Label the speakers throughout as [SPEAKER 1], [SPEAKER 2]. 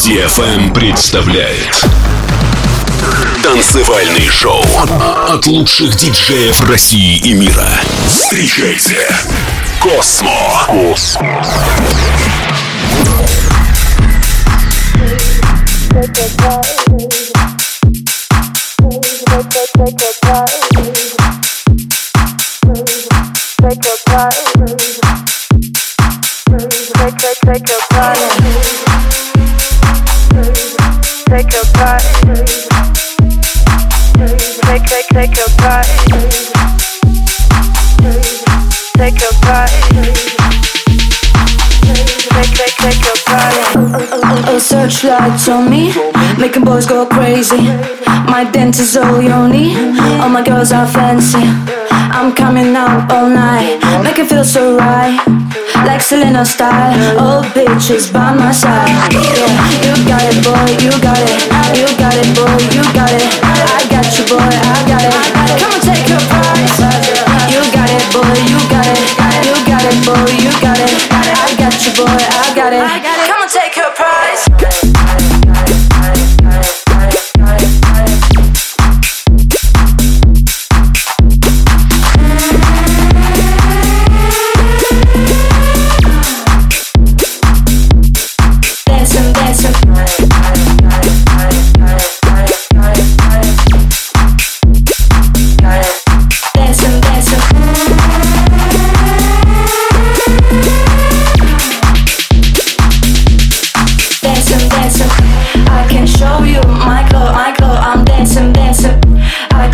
[SPEAKER 1] DFM представляет Танцевальный шоу от лучших диджеев России и мира. Встречайте Космо. Космо. Take your time. Take, your time. Take, take, take your time. Take your time. Take, take your time. A searchlight on me, making boys go crazy. My dentist all yoni, all my girls are fancy. I'm coming out all night, make it feel so right like Selena style. Old bitches by my side. Yeah, you got it, boy, you got it. You got it, boy, you got it. I got you, boy, I got it. Come and take your prize. You got it, boy, you got it. You got it, boy, you got it. I got you, boy, I got it. Come and take your prize.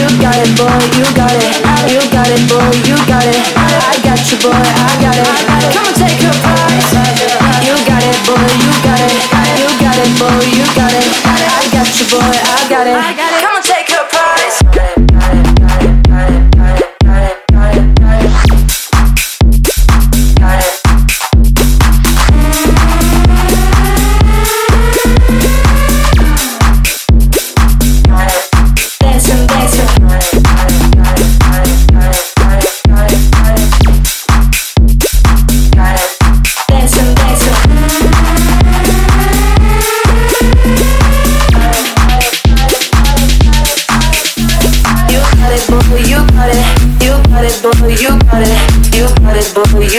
[SPEAKER 1] you got it boy, You got it, You got it boy, you got it. I got you, boy, I got it. Come and take your prize. You got it, boy, you got it. You got it, boy, you got it. I got you, boy, I got it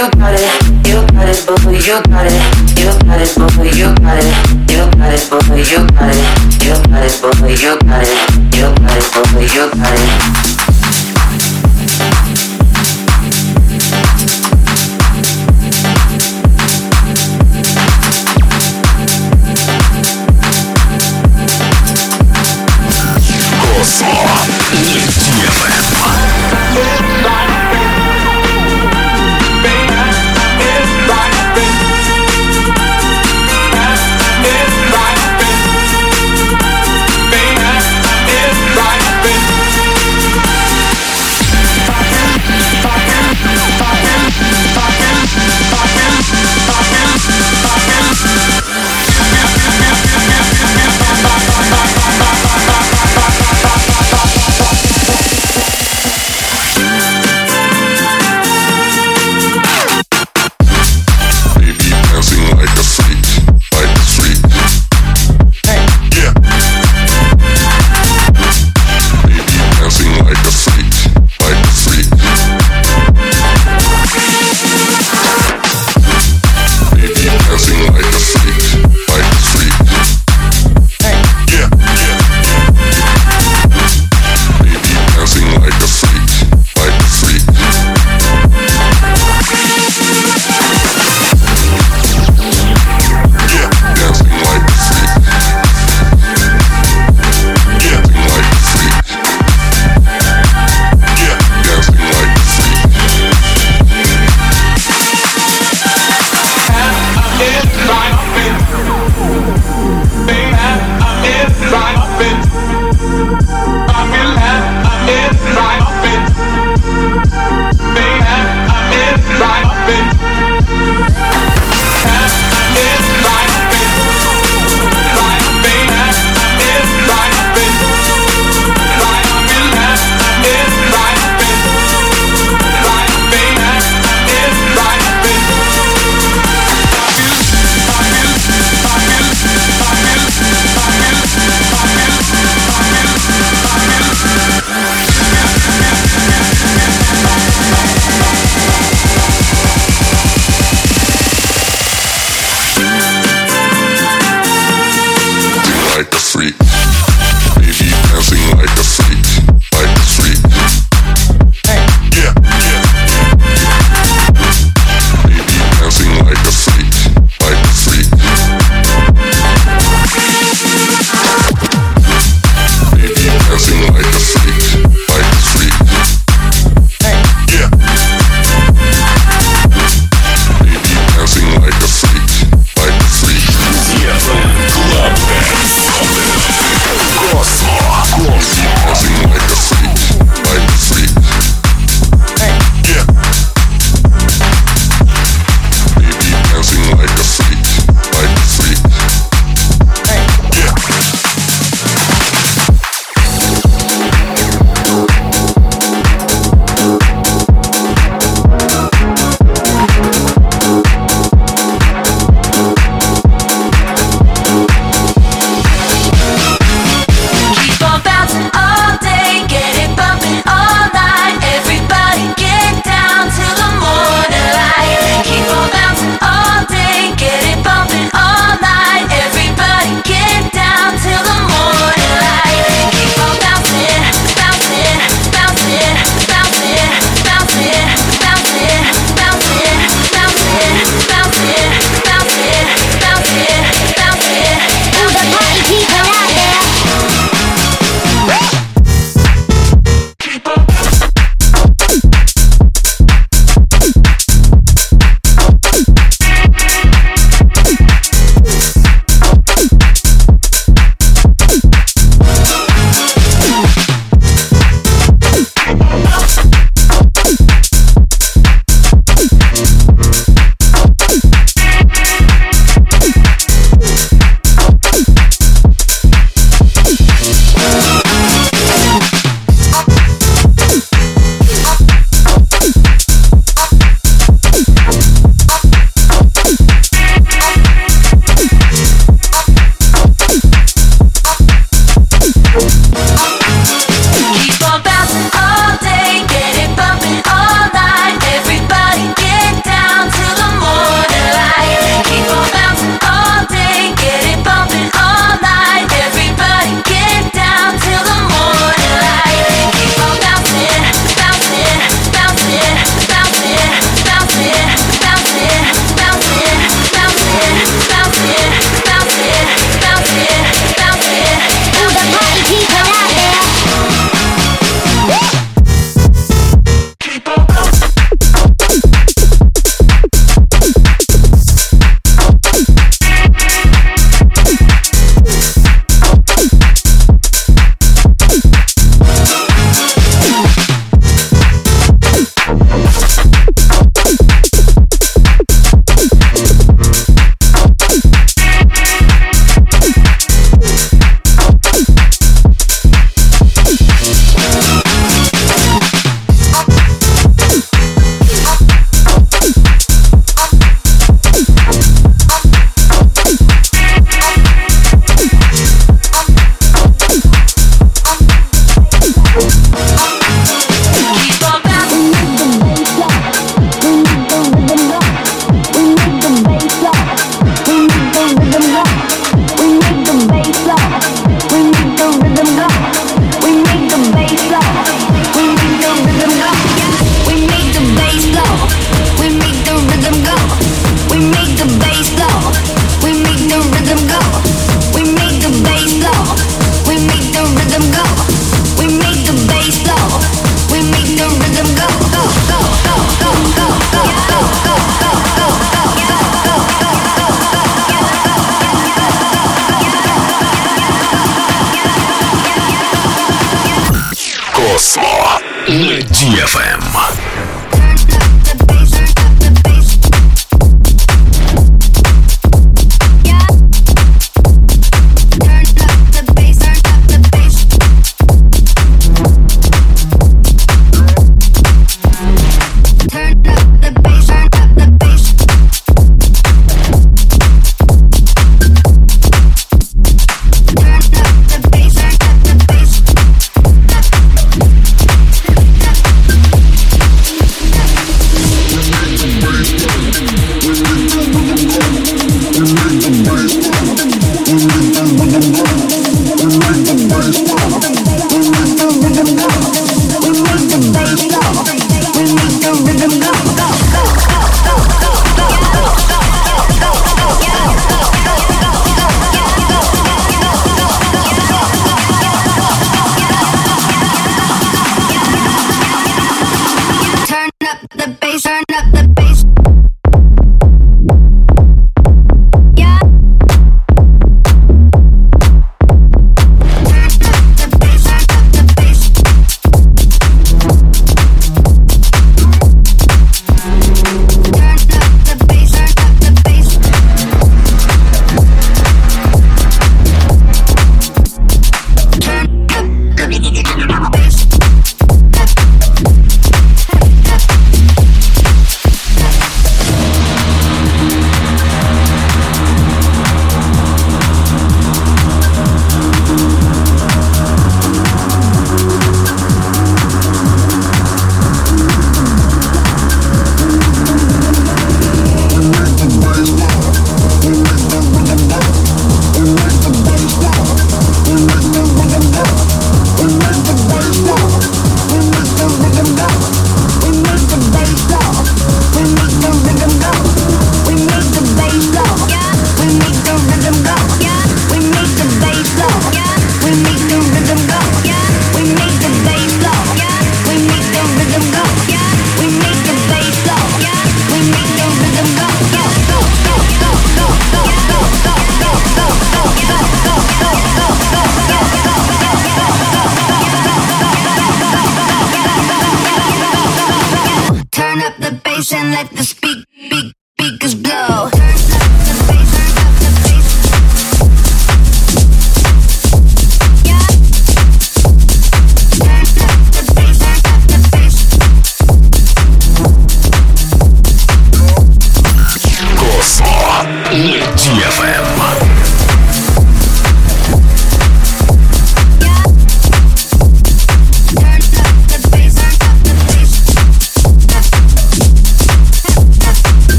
[SPEAKER 1] you got it. DFM.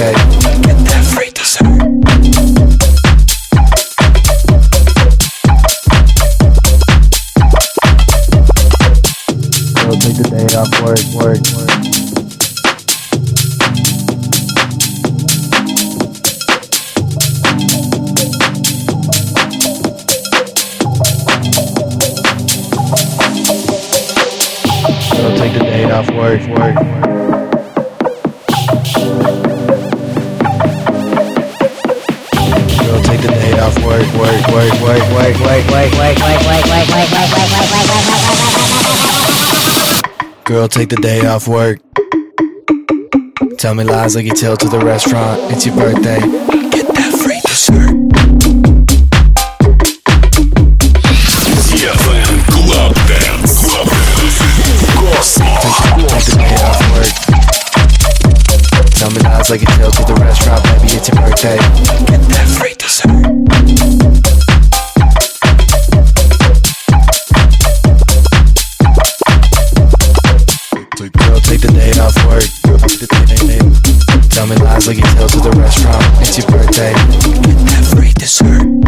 [SPEAKER 1] say,
[SPEAKER 2] get that free dessert. take the day off work, work, work. So take the day off work, work. work. Girl, take the day off work. Tell me lies like you tell to the restaurant. It's your birthday. Get that free dessert. Tell me lies like you tell to the restaurant, baby, it's your birthday. Get that free dessert. Sligging hills at the restaurant. It's your birthday. Free dessert.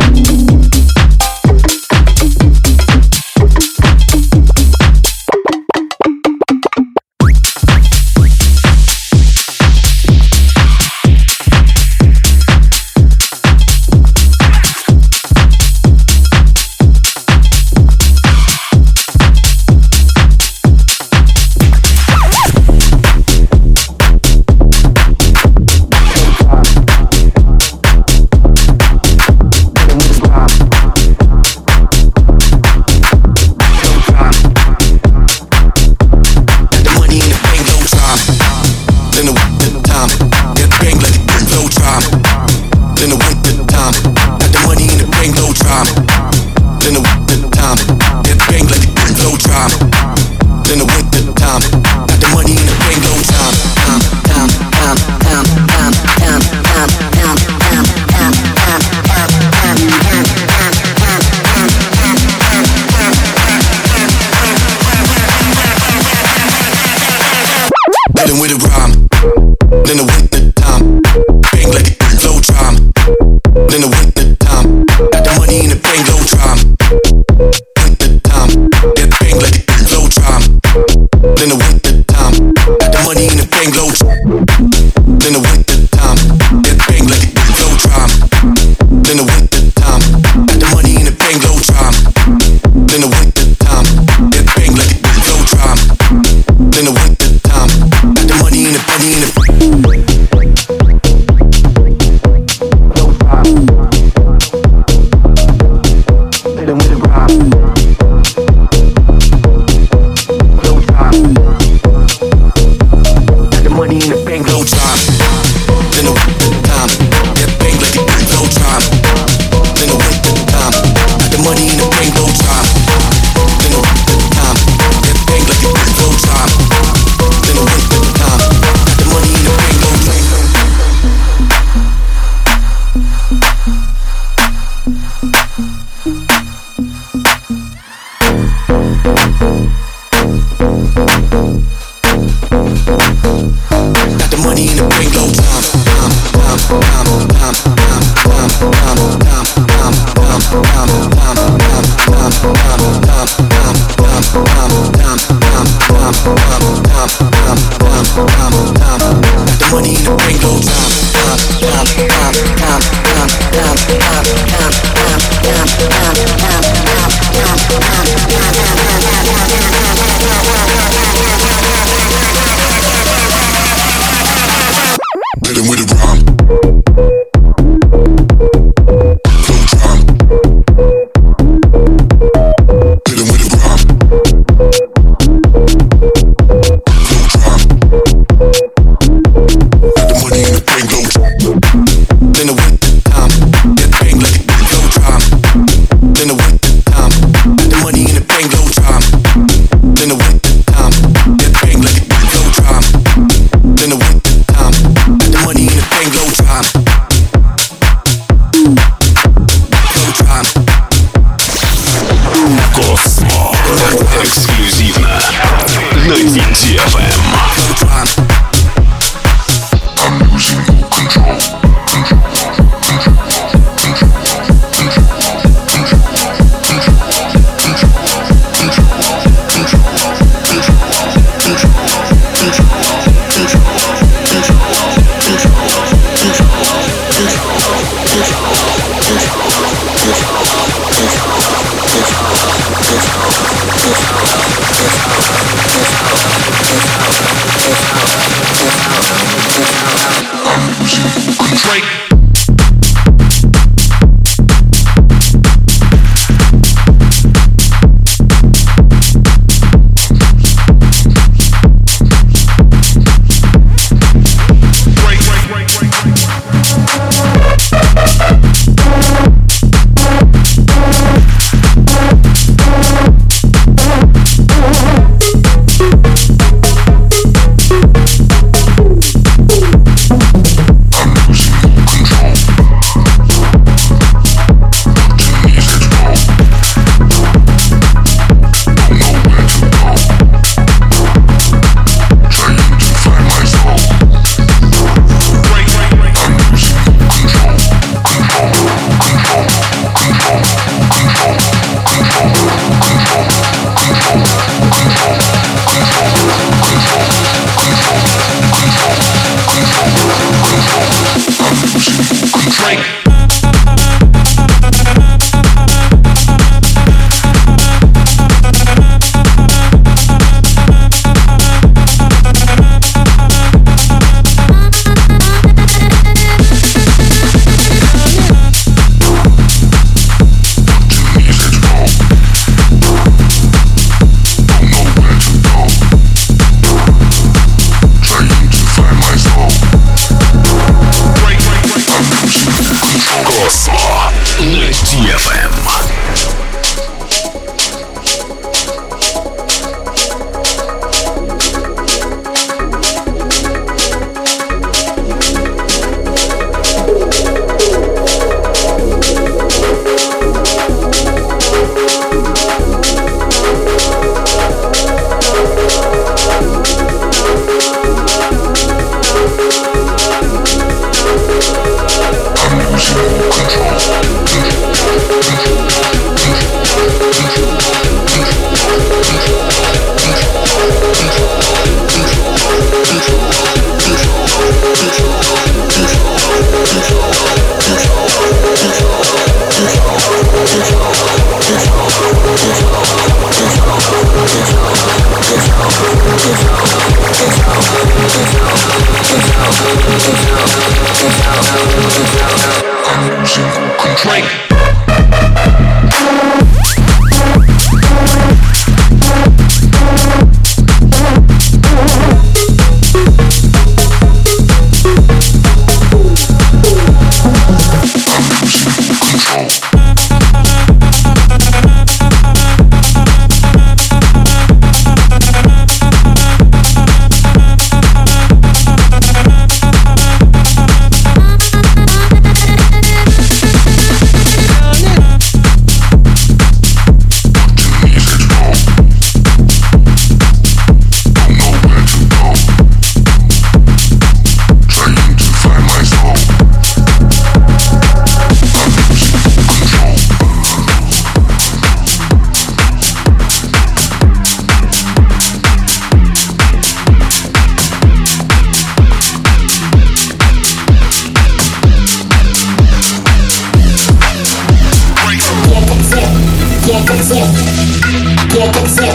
[SPEAKER 3] get it zip.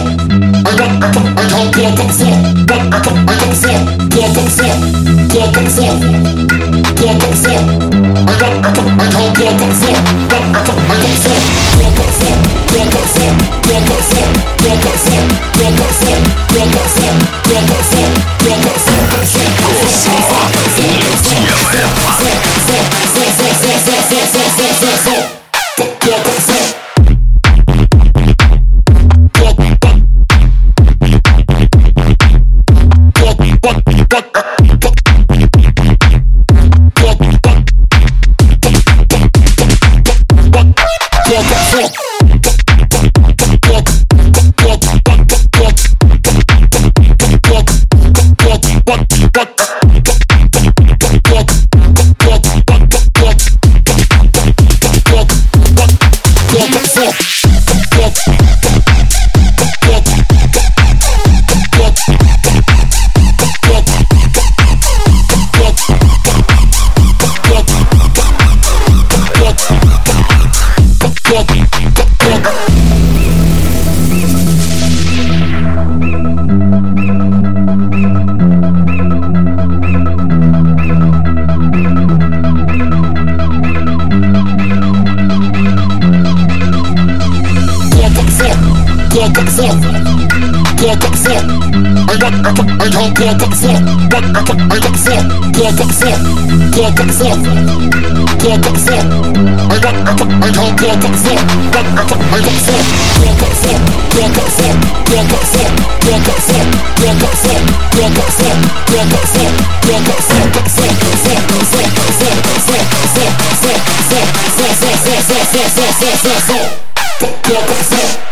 [SPEAKER 3] I get I can I can get it zip. Get I can I can zip. Get it zip. Get it
[SPEAKER 4] zip.
[SPEAKER 3] Vou, vou, vou, vou,
[SPEAKER 4] vou.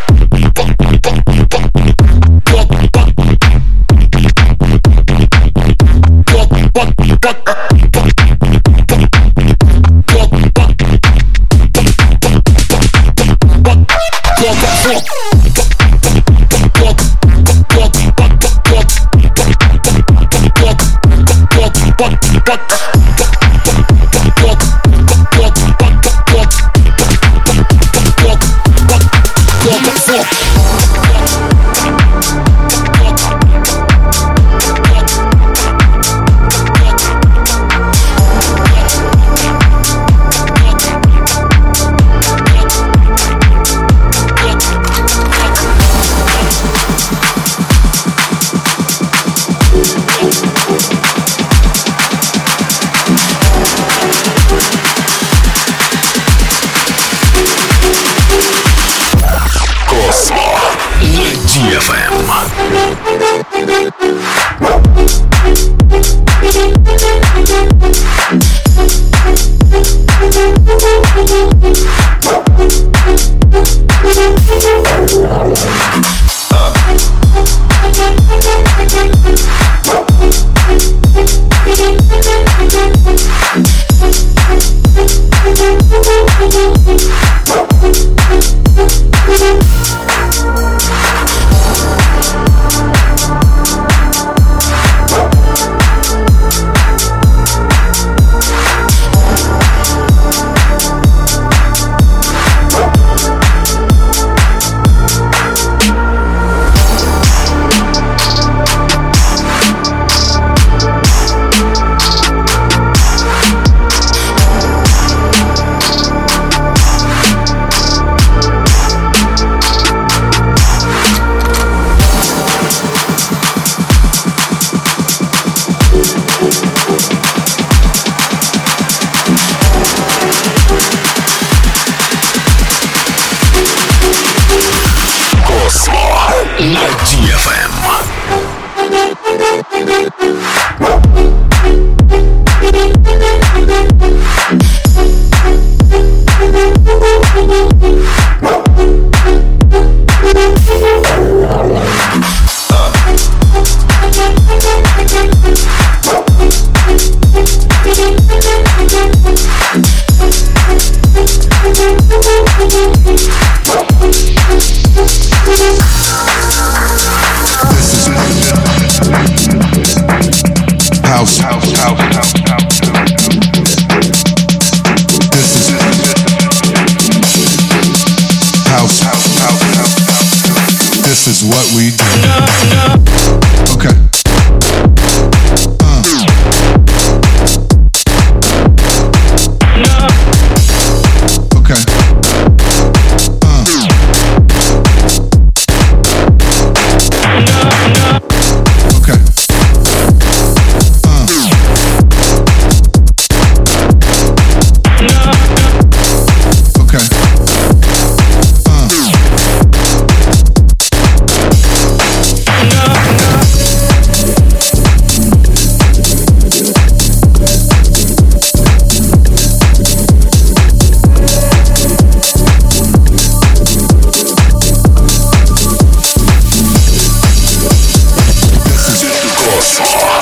[SPEAKER 5] House.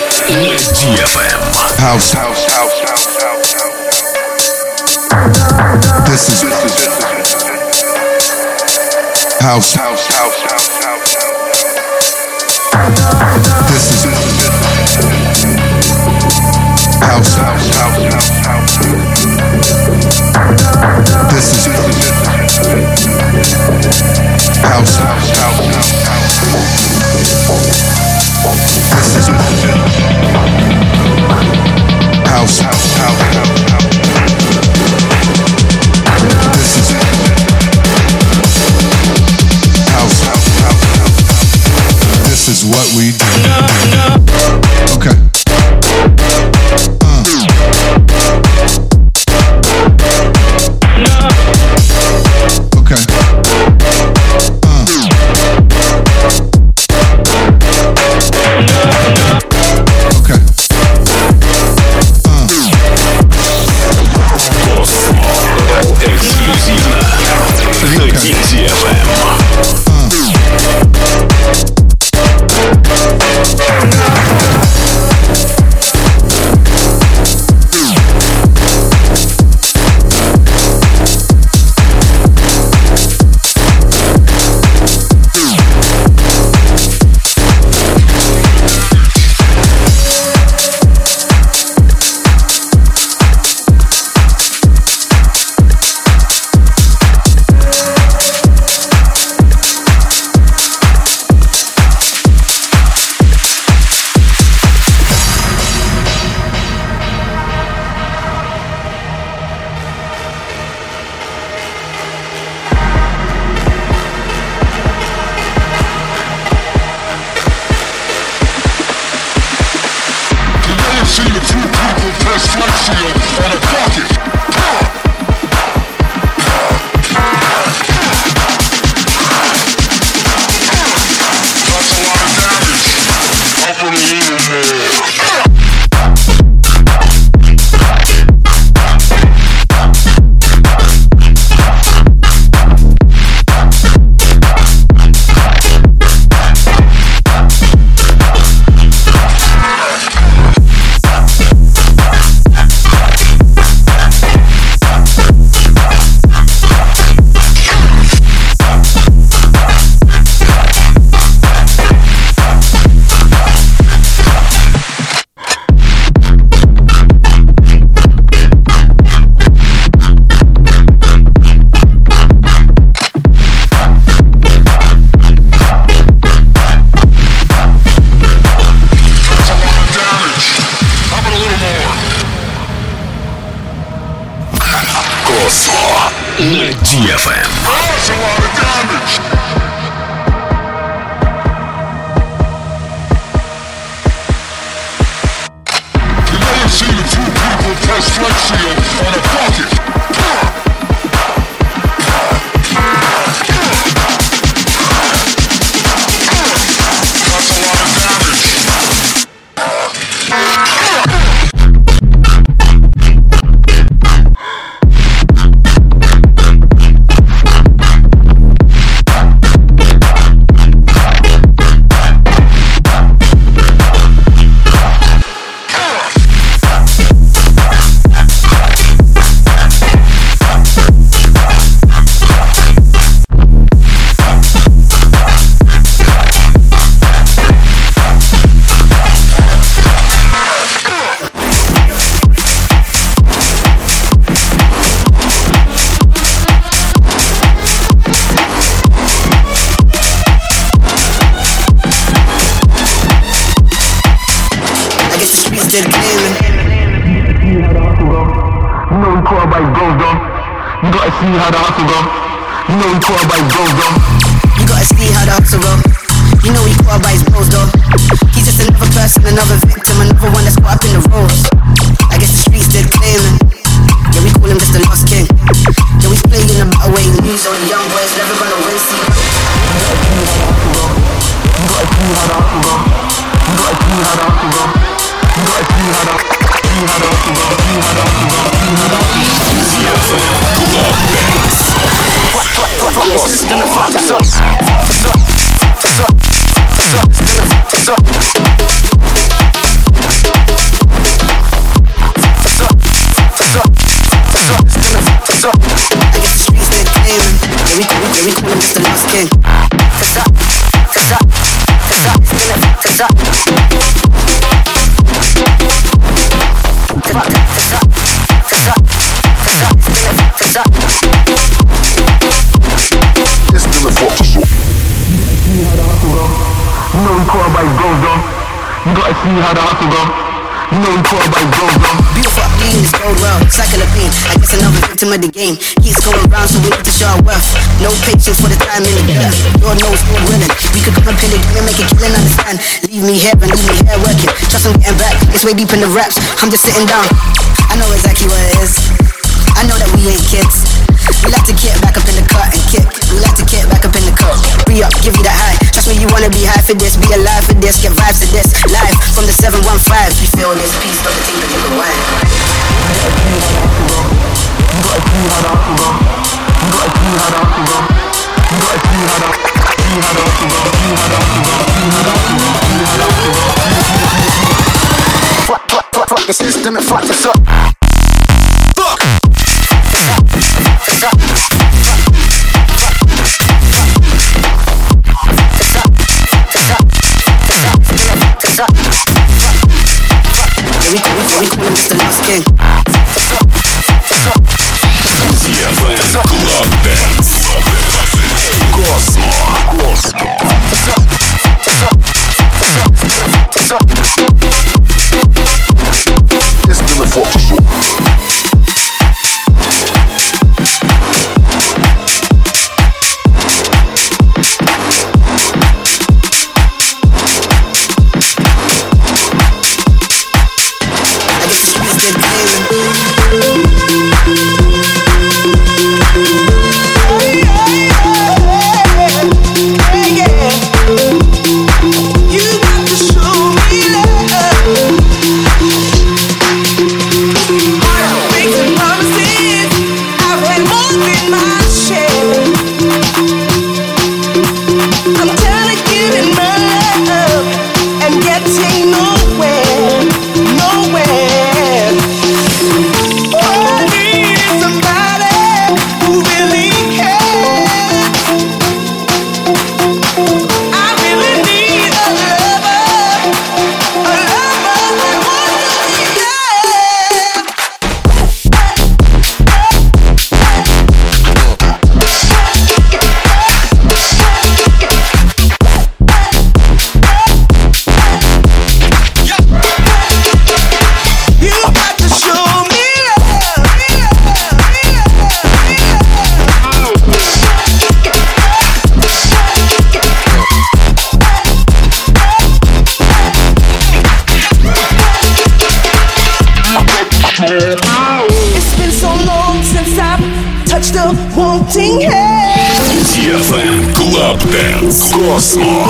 [SPEAKER 5] House, house, house, house, This is house, house, house, house, house. This is house, house, house, house, house. This is house, house, house, house,
[SPEAKER 6] my shield how the hustle go. You know we caught by bros though.
[SPEAKER 7] You gotta see how the hustle go. You know he caught by his bros though. He's just another person, another victim, another one that's caught up in the roles. I guess the streets did claiming. See
[SPEAKER 6] how the hustle go. You know we caught by though.
[SPEAKER 7] Beautiful being is gold well, cycle of pain. I guess another victim of the game. Keeps going round, so we need to show our. No patience for the time in the death. Lord knows we're willing. We could come and pin it and make it killing, understand. Leave me here and leave me here working. Trust I'm getting back. It's way deep in the raps. I'm just sitting down. I know exactly what it is. I know that we ain't kids. We like to get back up in the cut and kick. We like to get back up in the cut. Re up, give you that high. Trust me, you wanna be high for this. Be alive this. Get vibes to this. Live from the 715. We feel this peace, don't think to give it wine.
[SPEAKER 6] You gotta the. You gotta the. You gotta see how the see how the hustle go. See how the hustle go. See how the hustle go. See how the hustle go.
[SPEAKER 3] Fuck, fuck, fuck, fuck the system and fuck us up.
[SPEAKER 7] Call him just the.
[SPEAKER 4] Dance.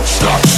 [SPEAKER 8] don't stop.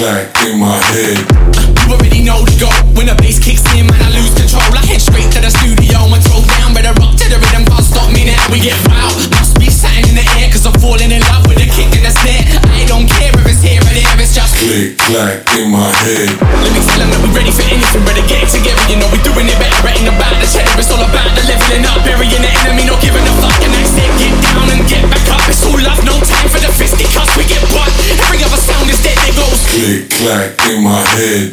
[SPEAKER 9] back
[SPEAKER 8] in my head.
[SPEAKER 9] You already know the go. When the bass kicks in, man, I lose control. I head straight to the studio and throw down. Better rock to the rhythm, can't stop me now. We get wild. Must be something in the air, cause I'm falling in love with kicked in the spit. I don't care if it's here or there, it's just
[SPEAKER 8] click clack in my head.
[SPEAKER 9] Let me tell them that we're ready for anything, better get it together. You know we're doing it better, ain't about the cheddar. It's all about the leveling up, burying the enemy, not giving a fuck. And that's it, get down and get back up. It's all love, no time for the fisty cuss. We get one. Every other sound is dead, there goes
[SPEAKER 8] click clack in my head.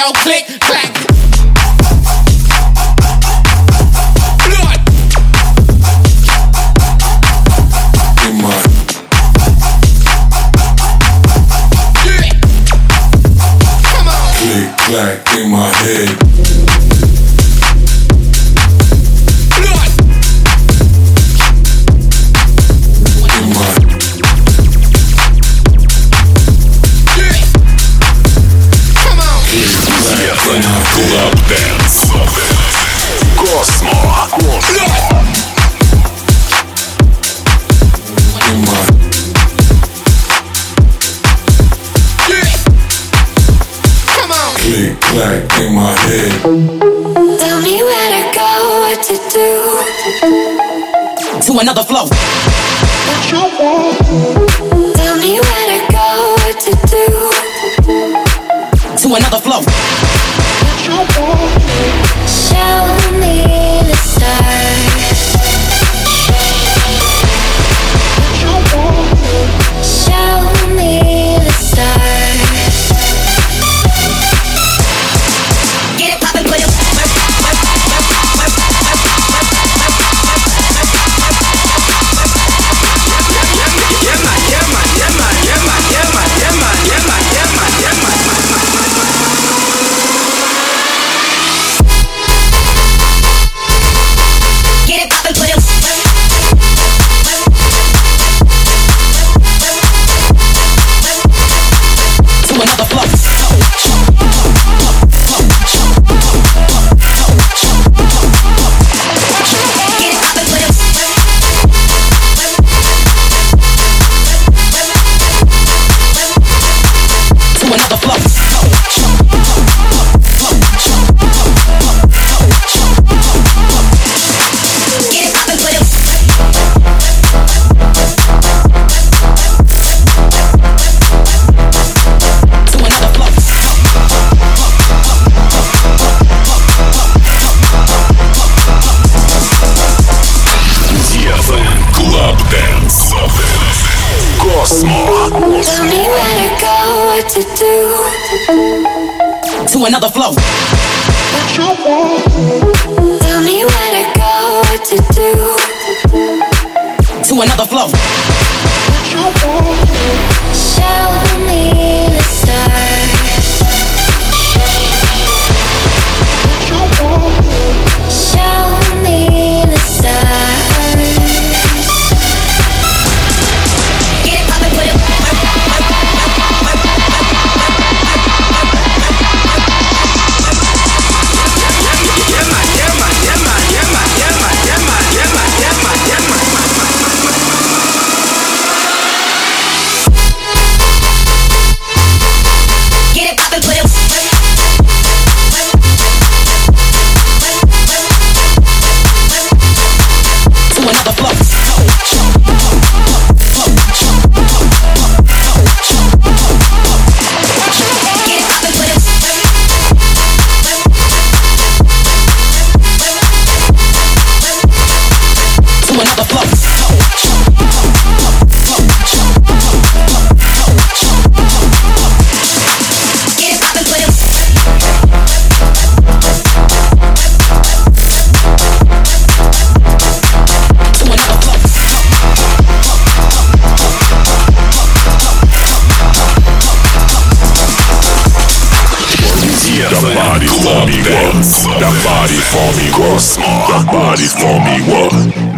[SPEAKER 9] go click, clack.
[SPEAKER 8] Click clack in my head.
[SPEAKER 10] Tell me where to go, what to do.
[SPEAKER 11] To another flow.
[SPEAKER 10] Tell me where to go, what to do.
[SPEAKER 11] To another flow.
[SPEAKER 10] Show me the stars.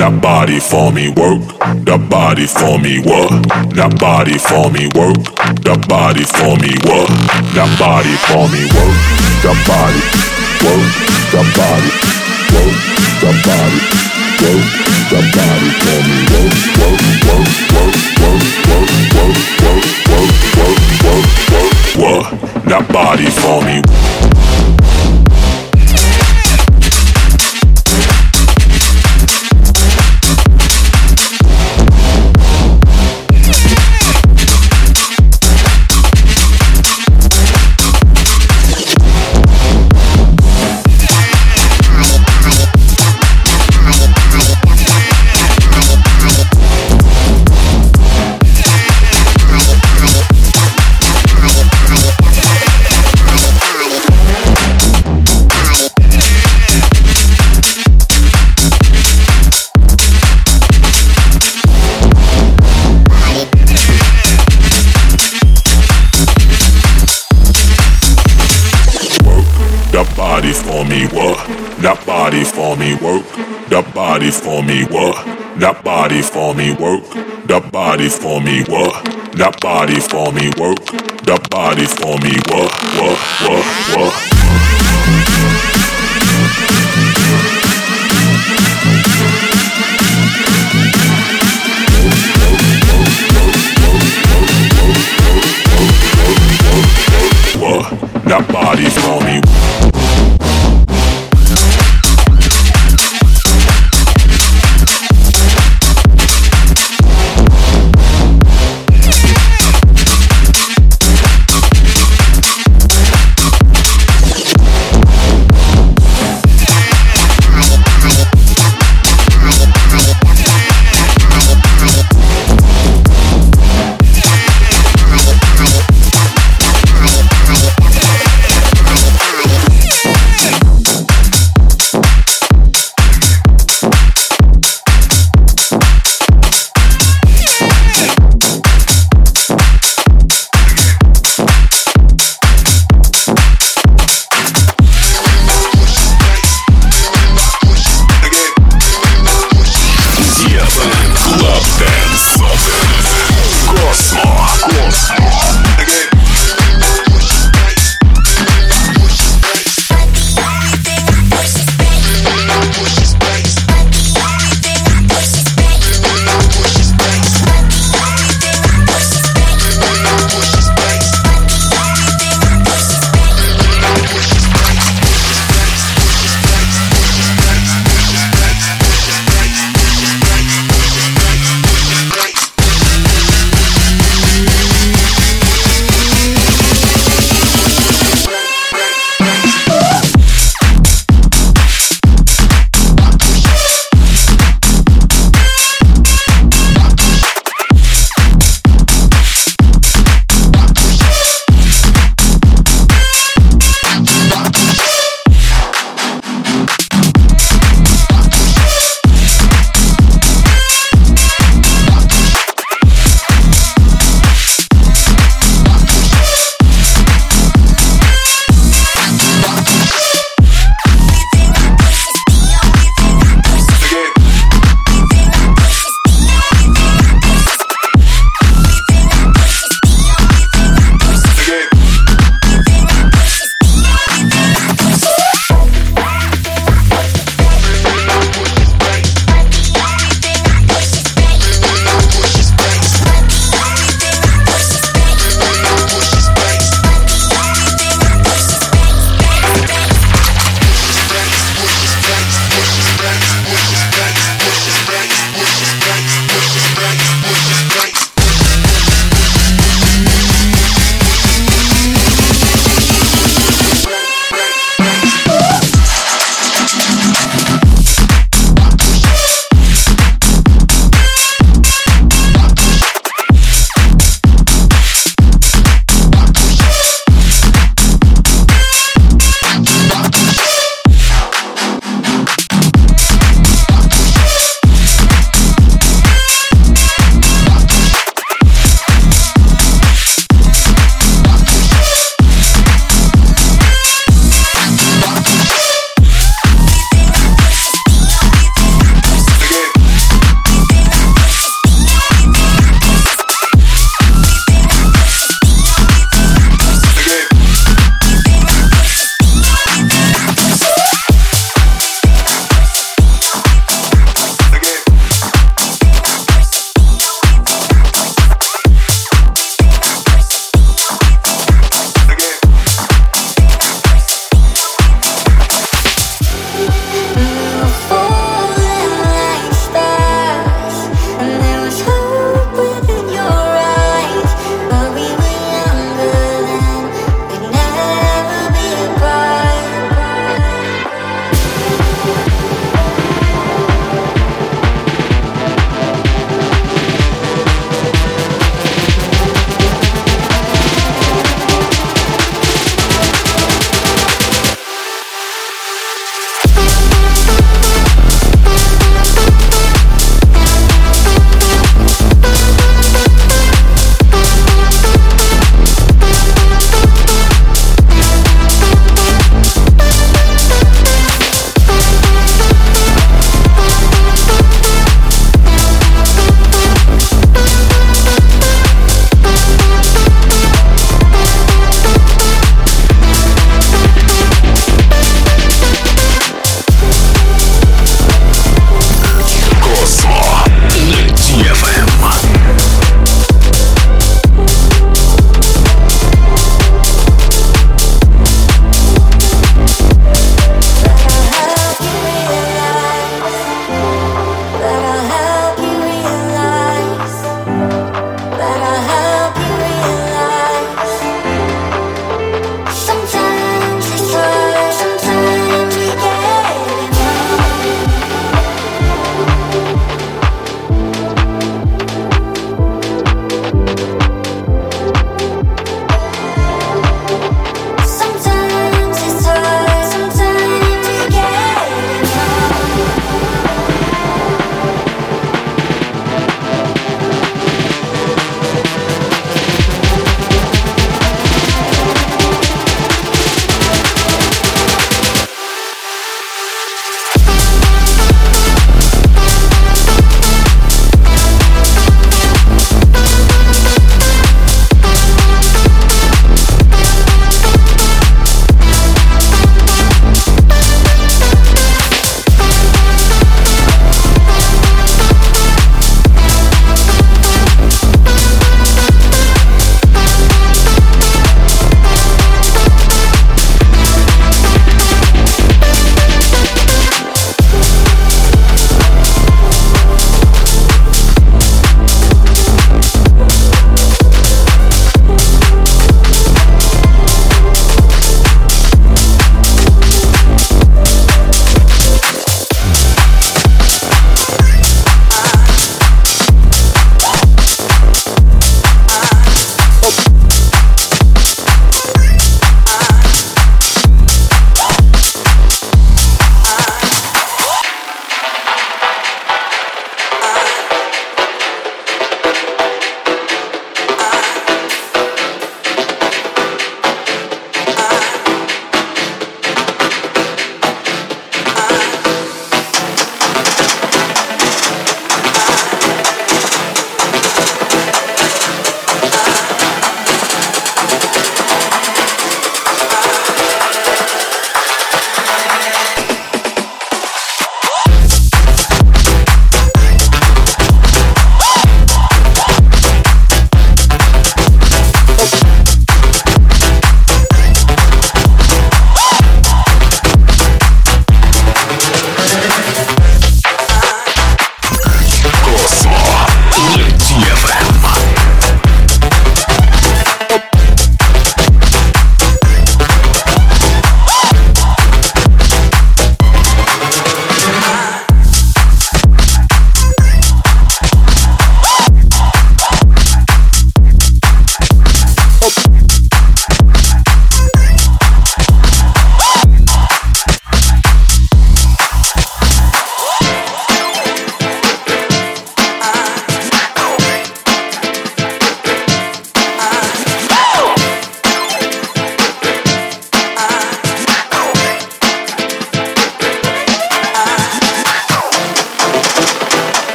[SPEAKER 10] The
[SPEAKER 8] body for me work. The body for me what? The body for me work. The body for me what? The body for me work. The body work. The body work. The body work. The body for me work. Work. Work. Work. Work. Work. Work. Work. Work. Work. Work. Work. What? That body for me. Body for me what? That body for me work. The body for me what? That body for me work. The body for me what? What? What? What? What? That body for me.